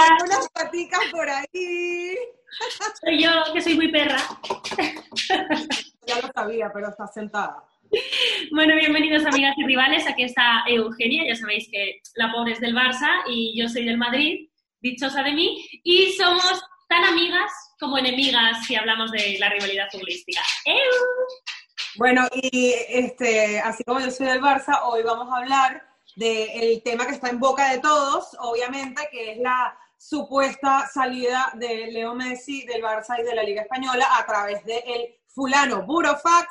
unas paticas por ahí. Soy yo, que soy muy perra. Ya lo sabía, pero está sentada. Bueno, bienvenidos amigas y rivales. Aquí está Eugenia. Ya sabéis que la pobre es del Barça y yo soy del Madrid, dichosa de mí. Y somos tan amigas como enemigas si hablamos de la rivalidad futbolística. Bueno, y este, así como yo soy del Barça, hoy vamos a hablar del tema que está en boca de todos, obviamente, que es la supuesta salida de Leo Messi del Barça y de la Liga Española a través de el fulano Burofax.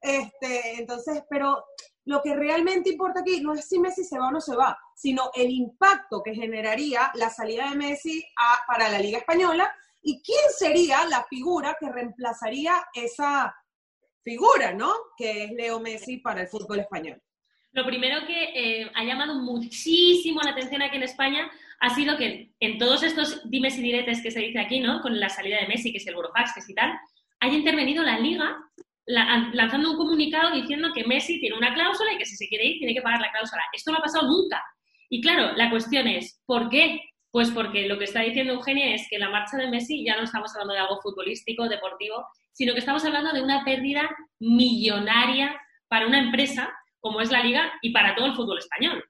Este, entonces, pero lo que realmente importa aquí no es si Messi se va o no se va, sino el impacto que generaría la salida de Messi para la Liga Española y quién sería la figura que reemplazaría esa figura, ¿no? Que es Leo Messi para el fútbol español. Lo primero que eh, ha llamado muchísimo la atención aquí en España ha sido que en todos estos dimes y diretes que se dice aquí, ¿no? Con la salida de Messi, que es el es y tal, haya intervenido la Liga lanzando un comunicado diciendo que Messi tiene una cláusula y que si se quiere ir tiene que pagar la cláusula. Esto no ha pasado nunca. Y claro, la cuestión es, ¿por qué? Pues porque lo que está diciendo Eugenia es que la marcha de Messi ya no estamos hablando de algo futbolístico, deportivo, sino que estamos hablando de una pérdida millonaria para una empresa como es la liga y para todo el fútbol español.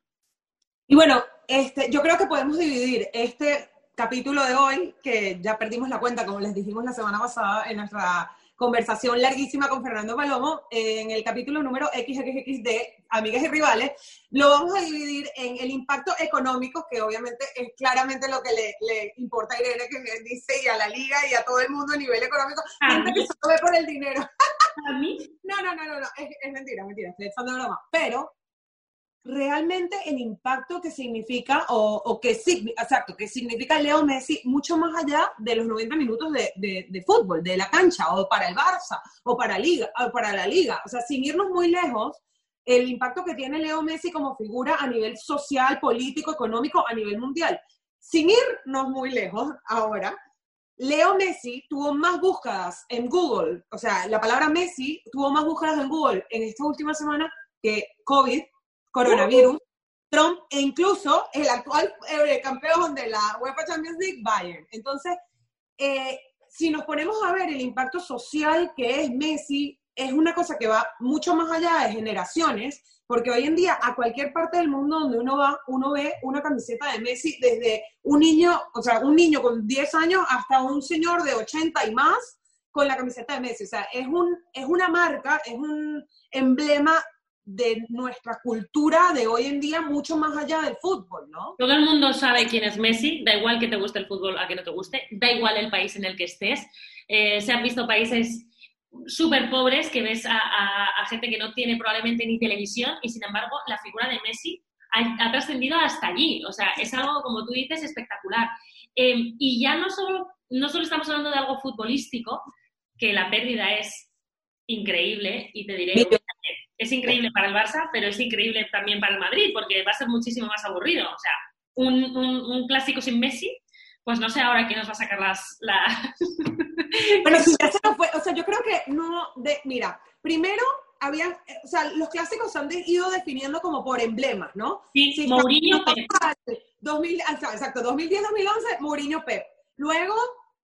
Y bueno, este, yo creo que podemos dividir este capítulo de hoy, que ya perdimos la cuenta, como les dijimos la semana pasada en nuestra conversación larguísima con Fernando Palomo, en el capítulo número XXX de Amigas y Rivales, lo vamos a dividir en el impacto económico, que obviamente es claramente lo que le, importa a Irene, que dice, y a la liga y a todo el mundo a nivel económico, gente que solo ve por el dinero. ¿A mí? No, no, no, no, no. Es, es, mentira, mentira, estoy echando broma. Pero realmente el impacto que significa, o, o que, exacto, que significa Leo Messi mucho más allá de los 90 minutos de, de, fútbol, de la cancha, o para el Barça, o para, liga, o para la liga. O sea, sin irnos muy lejos, el impacto que tiene Leo Messi como figura a nivel social, político, económico, a nivel mundial. Sin irnos muy lejos ahora, Leo Messi tuvo más búsquedas en Google, o sea, la palabra Messi tuvo más búsquedas en Google en esta última semana que COVID, coronavirus, Trump e incluso el actual eh, campeón de la UEFA Champions League, Bayern. Entonces, eh, si nos ponemos a ver el impacto social que es Messi, es una cosa que va mucho más allá de generaciones, porque hoy en día a cualquier parte del mundo donde uno va, uno ve una camiseta de Messi desde un niño, o sea, un niño con 10 años hasta un señor de 80 y más con la camiseta de Messi. O sea, es, un, es una marca, es un emblema de nuestra cultura de hoy en día mucho más allá del fútbol, ¿no? Todo el mundo sabe quién es Messi, da igual que te guste el fútbol a que no te guste, da igual el país en el que estés. Eh, se han visto países súper pobres que ves a, gente que no tiene probablemente ni televisión y sin embargo la figura de Messi ha, trascendido hasta allí. O sea, es algo, como tú dices, espectacular. Em, y ya no solo, no solo estamos hablando de algo futbolístico, que la pérdida es increíble y te diré, es increíble para el Barça, pero es increíble también para el Madrid, porque va a ser muchísimo más aburrido. O sea, un, un clásico sin Messi pues no sé ahora quién nos va a sacar las... La... Bueno, si ya se nos fue, o sea, yo creo que no, de, mira, primero habían, o sea, los clásicos se han ido definiendo como por emblemas, ¿no? Sí, sí Mourinho, Pep. 2000, exacto, 2010-2011, Mourinho, Pep. Luego,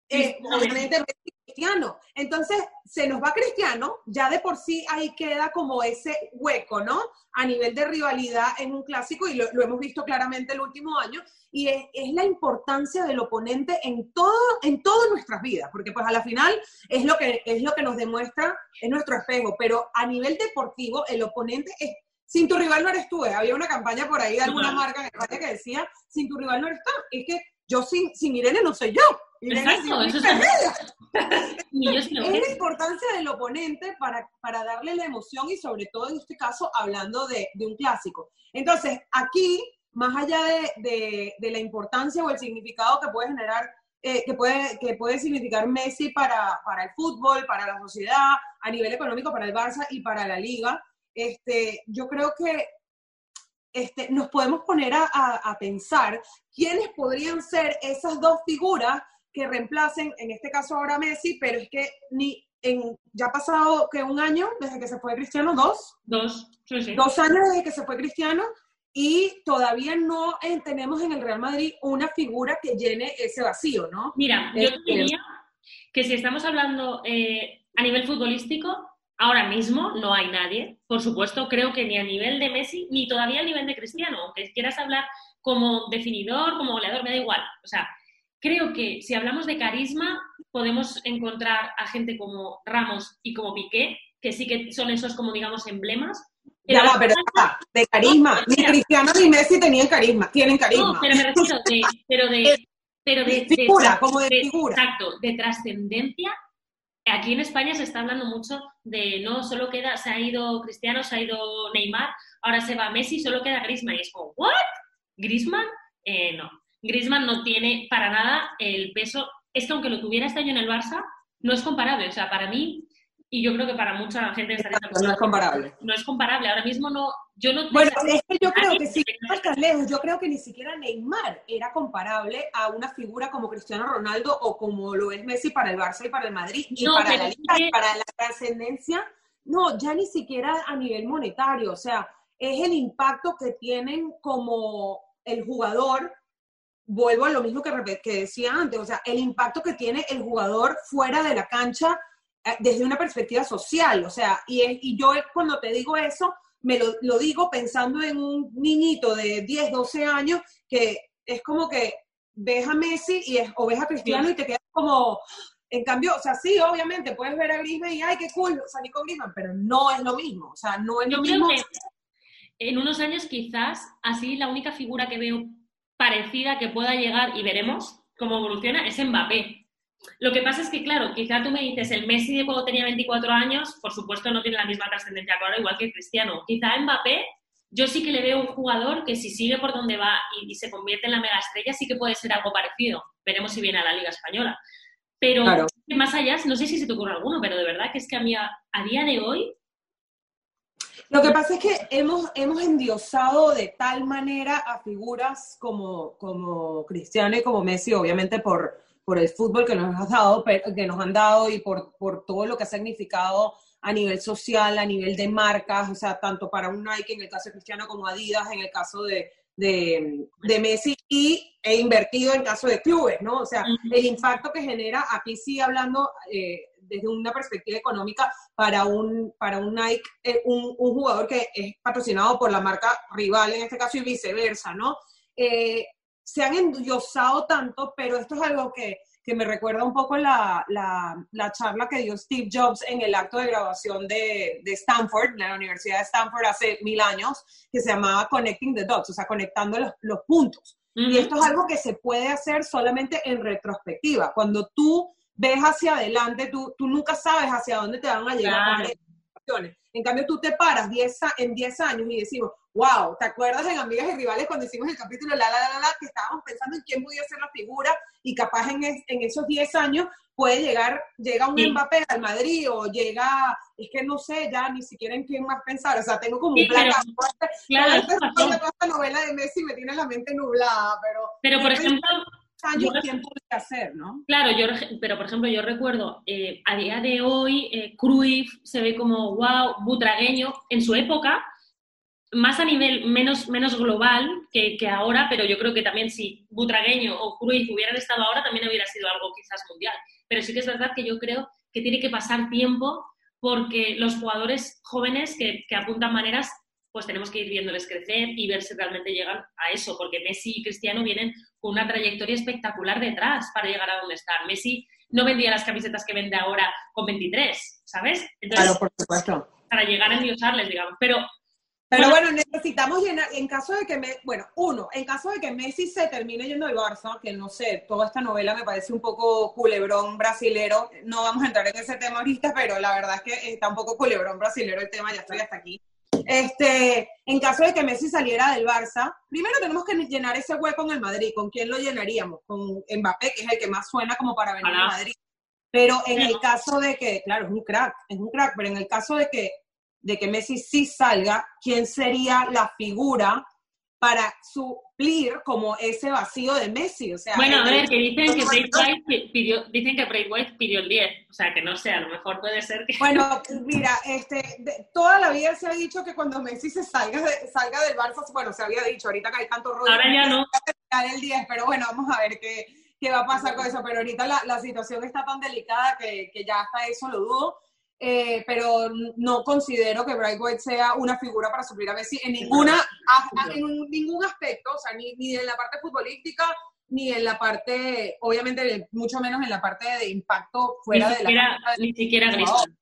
eh, obviamente, Cristiano. Entonces, se nos va Cristiano, ya de por sí ahí queda como ese hueco, ¿no? A nivel de rivalidad en un clásico, y lo, hemos visto claramente el último año, y es, la importancia del oponente en todo, en todas nuestras vidas, porque pues a la final es lo, que, es lo que nos demuestra, es nuestro espejo, pero a nivel deportivo, el oponente es sin tu rival no eres tú. ¿eh? Había una campaña por ahí de alguna marca en España que decía, sin tu rival no eres tú. Es que yo sin, sin Irene no soy yo. Exacto, eso es, es la importancia del oponente para, para darle la emoción y sobre todo en este caso hablando de, de un clásico. Entonces, aquí, más allá de, de, la importancia o el significado que puede generar, eh, que, puede, que puede significar Messi para, para el fútbol, para la sociedad, a nivel económico, para el Barça y para la liga, este, yo creo que este, nos podemos poner a, a, pensar quiénes podrían ser esas dos figuras que reemplacen, en este caso ahora Messi, pero es que ni en, ya ha pasado que un año desde que se fue Cristiano, dos. Dos, Dos años desde que se fue Cristiano y todavía no eh, tenemos en el Real Madrid una figura que llene ese vacío, ¿no? Mira, yo este, diría que si estamos hablando eh, a nivel futbolístico, ahora mismo no hay nadie, por supuesto, creo que ni a nivel de Messi, ni todavía a nivel de Cristiano, aunque quieras hablar como definidor, como goleador, me da igual. O sea, creo que si hablamos de carisma, podemos encontrar a gente como Ramos y como Piqué, que sí que son esos como digamos emblemas, ya va, pero de carisma. ni Cristiano ni Messi tenían carisma, tienen carisma. No, pero me refiero de, pero de, pero de, figura, como de, figura. Exacto, de trascendencia. Aquí en España se está hablando mucho de no solo queda, se ha ido Cristiano, se ha ido Neymar, ahora se va Messi, solo queda Griezmann. Y es como, ¿what? ¿Griezmann? Eh, no. Griezmann no tiene para nada el peso. Es que aunque lo tuviera este año en el Barça, no es comparable. O sea, para mí, y yo creo que para mucha gente estaría no es comparable. No es comparable. Ahora mismo no, yo no. Bueno, es que yo creo que sí, lejos. Yo creo que ni siquiera Neymar era comparable a una figura como Cristiano Ronaldo o como lo es Messi para el Barça y para el Madrid y para la Liga, para la trascendencia. No, ya ni siquiera a nivel monetario. O sea, es el impacto que tienen como el jugador. Vuelvo a lo mismo que, que decía antes, o sea, el impacto que tiene el jugador fuera de la cancha eh, desde una perspectiva social, o sea, y, y yo cuando te digo eso, me lo, digo pensando en un niñito de 10, 12 años que es como que ves a Messi y es, o ves a Cristiano y te quedas como, en cambio, o sea, sí, obviamente puedes ver a Griezmann y ay, qué cool, salí con Griezmann, pero no es lo mismo, o sea, no es lo mismo. en unos años quizás así la única figura que veo parecida que pueda llegar y veremos cómo evoluciona es Mbappé. Lo que pasa es que, claro, quizá tú me dices, el Messi de cuando tenía 24 años, por supuesto no tiene la misma trascendencia que ahora, igual que Cristiano. Quizá Mbappé, yo sí que le veo un jugador que si sigue por donde va y, se convierte en la mega estrella, sí que puede ser algo parecido. Veremos si viene a la Liga Española. Pero más allá, no sé si se te ocurre alguno, pero de verdad que es que a mí a, día de hoy lo que pasa es que hemos, hemos endiosado de tal manera a figuras como, como Cristiano y como Messi, obviamente por, por el fútbol que nos, has dado, que nos han dado y por, por todo lo que ha significado a nivel social, a nivel de marcas, o sea, tanto para un Nike en el caso de Cristiano como Adidas en el caso de, de, de, Messi y he invertido en caso de clubes, ¿no? O sea, el impacto que genera, aquí sí hablando eh, desde una perspectiva económica para un, para un Nike, eh, un, un, jugador que es patrocinado por la marca rival en este caso y viceversa, ¿no? Eh, se han endiosado tanto, pero esto es algo que, que me recuerda un poco la, la, la, charla que dio Steve Jobs en el acto de graduación de, de Stanford, de la Universidad de Stanford hace mil años, que se llamaba Connecting the Dots, o sea, conectando los, los puntos. Y esto es algo que se puede hacer solamente en retrospectiva. Cuando tú ves hacia adelante, tú, tú nunca sabes hacia dónde te van a llegar. En cambio, tú te paras diez, en 10 años y decimos, wow, ¿te acuerdas en Amigas y Rivales cuando hicimos el capítulo La La La La, que estábamos pensando en quién podía ser la figura y capaz en, en esos 10 años puede llegar, llega un Mbappé al Madrid o llega, es que no sé ya ni siquiera en quién más pensar, o sea, tengo como un plan claro, esta novela de Messi me tiene la mente nublada, pero... Pero, por ejemplo... Años, ¿quién podría hacer, no? Claro, yo, pero por ejemplo, yo recuerdo, eh, a día de hoy, eh, Cruyff se ve como, wow, butragueño, en su época, más a nivel menos, menos global que, que, ahora, pero yo creo que también si Butragueño o Cruyff hubieran estado ahora, también hubiera sido algo quizás mundial. Pero sí que es verdad que yo creo que tiene que pasar tiempo porque los jugadores jóvenes que, que apuntan maneras, pues tenemos que ir viéndoles crecer y ver si realmente llegan a eso, porque Messi y Cristiano vienen con una trayectoria espectacular detrás para llegar a donde están. Messi no vendía las camisetas que vende ahora con 23, ¿sabes? Entonces, claro, por supuesto. Para llegar a endiosarles, digamos. Pero pero bueno, necesitamos llenar, en caso de que, me, bueno, uno, en caso de que Messi se termine yendo al Barça, que no sé, toda esta novela me parece un poco culebrón brasilero, no vamos a entrar en ese tema ahorita, pero la verdad es que está un poco culebrón brasilero el tema, ya estoy hasta aquí. Este, en caso de que Messi saliera del Barça, primero tenemos que llenar ese hueco en el Madrid. ¿Con quién lo llenaríamos? Con Mbappé, que es el que más suena como para venir a Madrid. Pero en el caso de que, claro, es un crack, es un crack, pero en el caso de que de que Messi sí salga, ¿quién sería la figura para suplir como ese vacío de Messi. O sea, bueno, a ver, que dicen que Bray White pi- pidió, dicen que Bray White pidió el 10. O sea, que no sé, a lo mejor puede ser que... Bueno, mira, este, de- toda la vida se ha dicho que cuando Messi se salga, de- salga del Barça, bueno, se había dicho, ahorita que hay tanto rollo. Ahora ya no. el 10, pero bueno, vamos a ver qué, qué va a pasar con eso. Pero ahorita la, la situación está tan delicada que, que ya hasta eso lo dudo. Eh, pero no considero que Bright White sea una figura para suplir a Messi en ninguna a- a- en un- ningún aspecto, o sea, ni, ni en la parte futbolística, ni en la parte, obviamente, mucho menos en la parte de impacto Ni fuera de la ni siquiera No. Griezmann.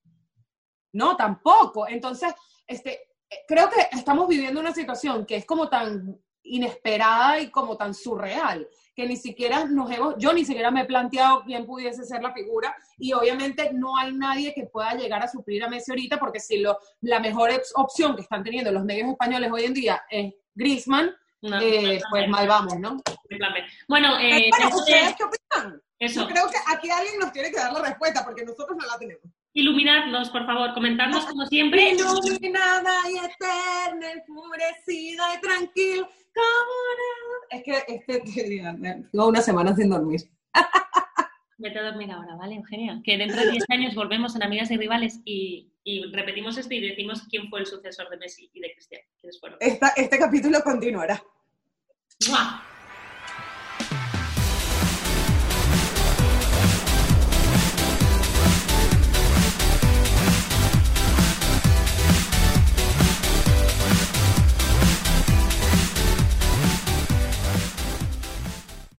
No, tampoco. Entonces, este, eh, creo que estamos viviendo una situación que es como tan inesperada y como tan surreal, que ni siquiera nos hemos, yo ni siquiera me he planteado quién pudiese ser la figura y obviamente no hay nadie que pueda llegar a suplir a Messi ahorita porque si lo, la mejor opción que están teniendo los medios españoles hoy en día es Griezmann, No, eh, pues mal vamos, ¿no? Bueno, eh, Bueno, ¿ustedes es- qué opinan? eso. Yo creo que aquí alguien nos tiene que dar la respuesta porque nosotros no la tenemos. Iluminadnos, por favor, comentadnos como siempre. Iluminada y eterna, enfurecida y tranquila, Es que este, tengo una semana sin dormir. Vete a dormir ahora, ¿vale, Eugenia? Que dentro de 10 años volvemos en Amigas y Rivales y, y repetimos esto y decimos quién fue el sucesor de Messi y de Cristiano. Esta, este capítulo continuará. ¡Mua!